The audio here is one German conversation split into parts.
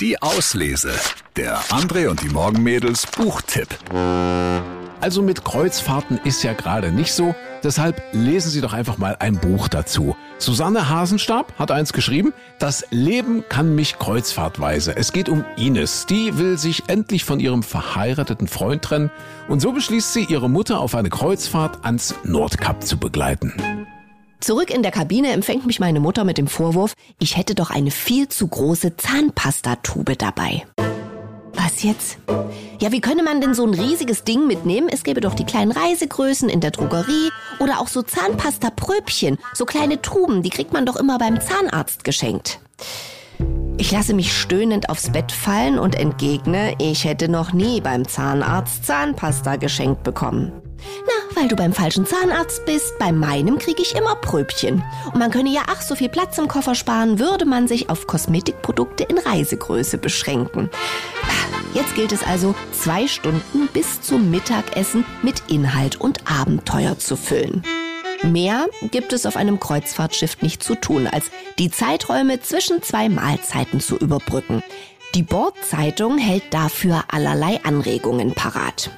Die Auslese. Der André und die Morgenmädels Buchtipp. Also mit Kreuzfahrten ist ja gerade nicht so, deshalb lesen Sie doch einfach mal ein Buch dazu. Susanne Hasenstab hat eins geschrieben, Das Leben kann mich kreuzfahrtweise. Es geht um Ines, die will sich endlich von ihrem verheirateten Freund trennen und so beschließt sie, ihre Mutter auf eine Kreuzfahrt ans Nordkap zu begleiten. Zurück in der Kabine empfängt mich meine Mutter mit dem Vorwurf, ich hätte doch eine viel zu große Zahnpastatube dabei. Was jetzt? Ja, wie könne man denn so ein riesiges Ding mitnehmen? Es gäbe doch die kleinen Reisegrößen in der Drogerie oder auch so Zahnpasta-Pröbchen, so kleine Tuben, die kriegt man doch immer beim Zahnarzt geschenkt. Ich lasse mich stöhnend aufs Bett fallen und entgegne, ich hätte noch nie beim Zahnarzt Zahnpasta geschenkt bekommen. Na, weil du beim falschen Zahnarzt bist, bei meinem kriege ich immer Pröbchen. Und man könne ja ach so viel Platz im Koffer sparen, würde man sich auf Kosmetikprodukte in Reisegröße beschränken. Jetzt gilt es also, zwei Stunden bis zum Mittagessen mit Inhalt und Abenteuer zu füllen. Mehr gibt es auf einem Kreuzfahrtschiff nicht zu tun, als die Zeiträume zwischen zwei Mahlzeiten zu überbrücken. Die Bordzeitung hält dafür allerlei Anregungen parat.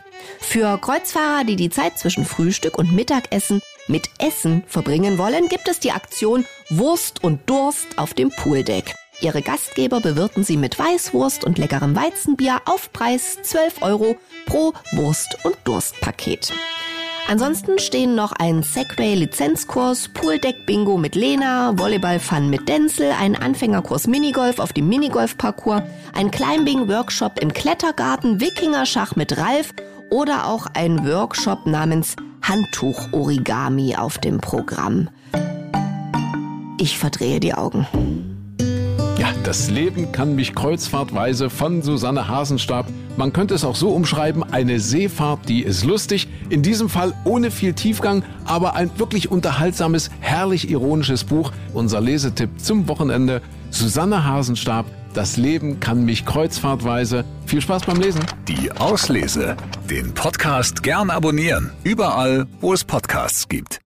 Für Kreuzfahrer, die die Zeit zwischen Frühstück und Mittagessen mit Essen verbringen wollen, gibt es die Aktion Wurst und Durst auf dem Pooldeck. Ihre Gastgeber bewirten sie mit Weißwurst und leckerem Weizenbier auf Preis 12 Euro pro Wurst- und Durstpaket. Ansonsten stehen noch ein Segway-Lizenzkurs, Pooldeck-Bingo mit Lena, Volleyball-Fun mit Denzel, ein Anfängerkurs Minigolf auf dem Minigolf-Parcours, ein Climbing-Workshop im Klettergarten, Wikinger-Schach mit Ralf oder auch ein Workshop namens Handtuch-Origami auf dem Programm. Ich verdrehe die Augen. Ja, das Leben kann mich kreuzfahrtweise von Susanne Hasenstab. Man könnte es auch so umschreiben, eine Seefahrt, die ist lustig. In diesem Fall ohne viel Tiefgang, aber ein wirklich unterhaltsames, herrlich ironisches Buch. Unser Lesetipp zum Wochenende. Susanne Hasenstab, das Leben kann mich kreuzfahrtweise. Viel Spaß beim Lesen. Die Auslese. Den Podcast gern abonnieren. Überall, wo es Podcasts gibt.